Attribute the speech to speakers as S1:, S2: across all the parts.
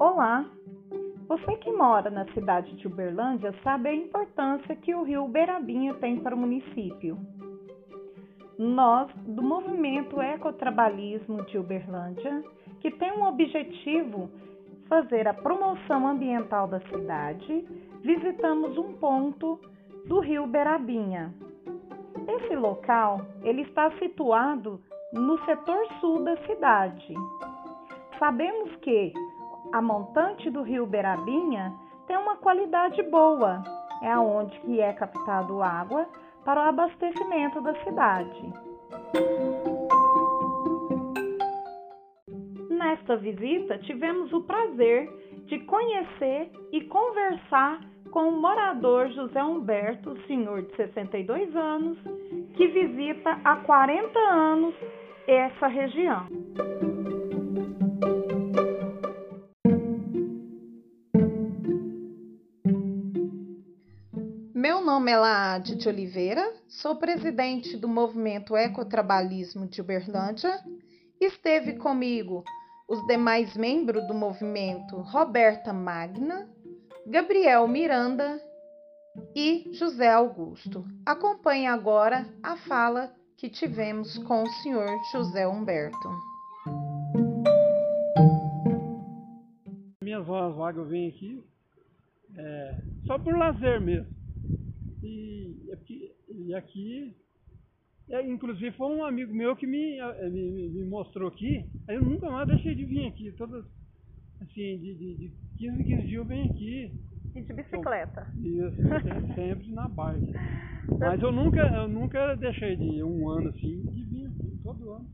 S1: Olá! Você que mora na cidade de Uberlândia sabe a importância que o rio Uberabinha tem para o município. Nós, do movimento Ecotrabalhismo de Uberlândia, que tem um objetivo fazer a promoção ambiental da cidade, visitamos um ponto do rio Berabinha. Esse local, ele está situado no setor sul da cidade. Sabemos que a montante do rio Berabinha tem uma qualidade boa, é aonde que é captado água para o abastecimento da cidade. Nesta visita, tivemos o prazer de conhecer e conversar com o morador José Humberto, senhor de 62 anos, que visita há 40 anos essa região. Laade de Oliveira, sou presidente do movimento Ecotrabalhismo de Uberlândia. Esteve comigo os demais membros do movimento Roberta Magna, Gabriel Miranda e José Augusto. Acompanhe agora a fala que tivemos com o senhor José Humberto.
S2: Minhas horas vagas eu venho aqui é, só por lazer mesmo. E, aqui, e aqui é, inclusive foi um amigo meu que me, eh, me, me, mostrou aqui, aí eu nunca mais deixei de vir aqui. Todas, assim, de, de, de 15 em 15 dias eu venho aqui.
S1: E de bicicleta.
S2: Isso, sempre, na bike. Mas eu nunca, eu nunca deixei de ir um ano assim, de vir aqui, todo ano.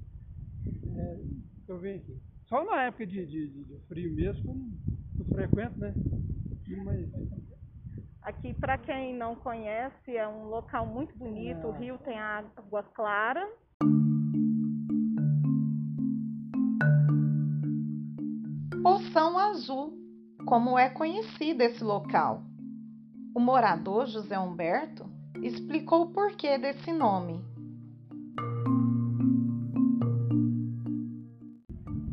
S2: É, eu venho aqui. Só na época de, de, de frio mesmo, como eu frequento, né? Mas
S1: Aqui, para quem não conhece, é um local muito bonito. O rio tem água clara. Poção Azul, como é conhecido esse local. O morador José Humberto explicou o porquê desse nome.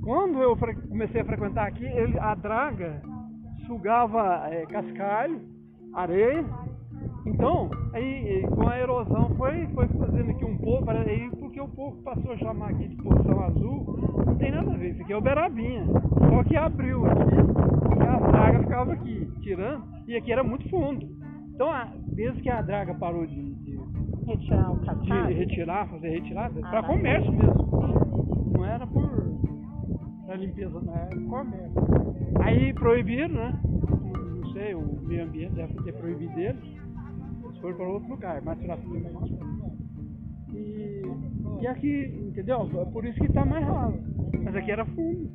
S2: Quando eu comecei a frequentar aqui, ele, a draga sugava é, cascalho areia. Então, aí com a erosão foi, foi fazendo aqui um pouco, aí porque o povo passou a chamar aqui de Poção Azul, não tem nada a ver, isso aqui é o Berabinha. Só que abriu aqui e a draga ficava aqui, tirando, e aqui era muito fundo. Então, desde que a draga parou de, de
S1: retirar o
S2: de retirar, fazer retirada, ah, para comércio mesmo. Não era por pra limpeza, não era comércio. Aí proibiram, né? Sei, o meio ambiente deve ter proibido eles, eles foram para outro lugar, mais para cima. E, e aqui, entendeu? É por isso que está mais raso. Mas aqui era fundo.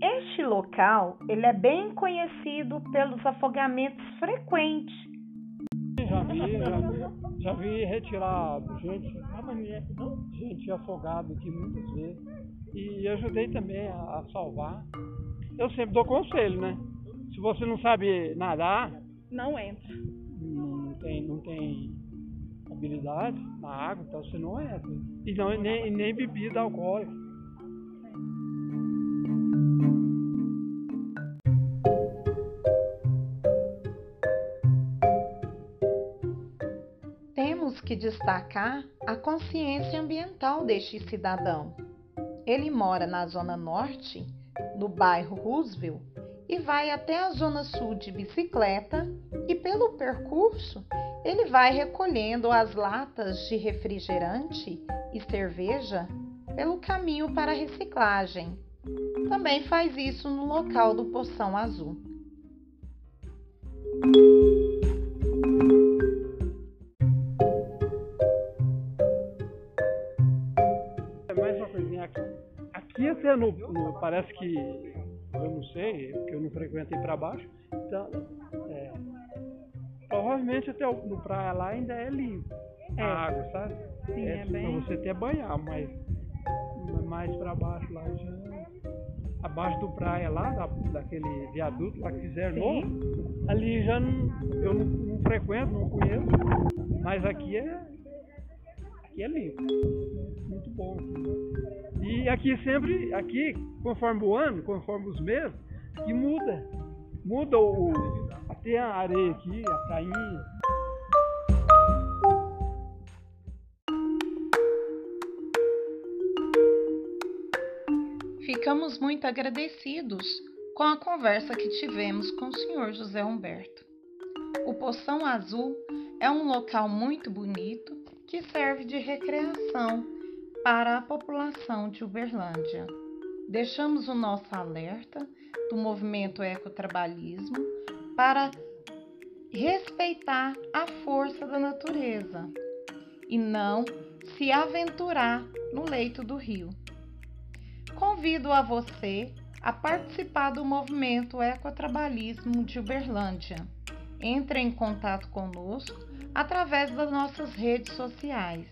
S1: Este local, ele é bem conhecido pelos afogamentos frequentes.
S2: Já vi, já, já vi retirar gente, gente afogada aqui muitas vezes e ajudei também a, a salvar. Eu sempre dou conselho, né? Se você não sabe nadar,
S1: não entra.
S2: Não tem, não tem habilidade na água, então você não entra. E não, nem, nem bebida alcoólica.
S1: Que destacar a consciência ambiental deste cidadão. Ele mora na zona norte, no bairro Roosevelt, e vai até a zona sul de bicicleta e pelo percurso ele vai recolhendo as latas de refrigerante e cerveja pelo caminho para reciclagem. Também faz isso no local do Poção Azul.
S2: Aqui até no, no, parece que eu não sei, porque eu não frequentei para baixo. Então, é, provavelmente até no praia lá ainda é limpo é. a água, sabe?
S1: Sim, é, é bem...
S2: Pra você até banhar, mas mais para baixo lá já. Abaixo do praia lá, da, daquele viaduto lá que fizeram novo, ali já não, eu não, não frequento, não conheço. Mas aqui é aqui é limpo. Muito bom. E aqui sempre, aqui, conforme o ano, conforme os meses, aqui muda. Muda o. Até a areia aqui, a prainha.
S1: Ficamos muito agradecidos com a conversa que tivemos com o Sr. José Humberto. O Poção Azul é um local muito bonito que serve de recreação para a população de Uberlândia. Deixamos o nosso alerta do movimento ecotrabalhismo para respeitar a força da natureza e não se aventurar no leito do rio. Convido a você a participar do movimento ecotrabalhismo de Uberlândia. Entre em contato conosco através das nossas redes sociais.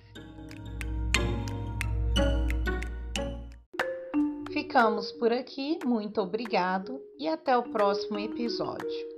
S1: Ficamos por aqui, muito obrigado e até o próximo episódio.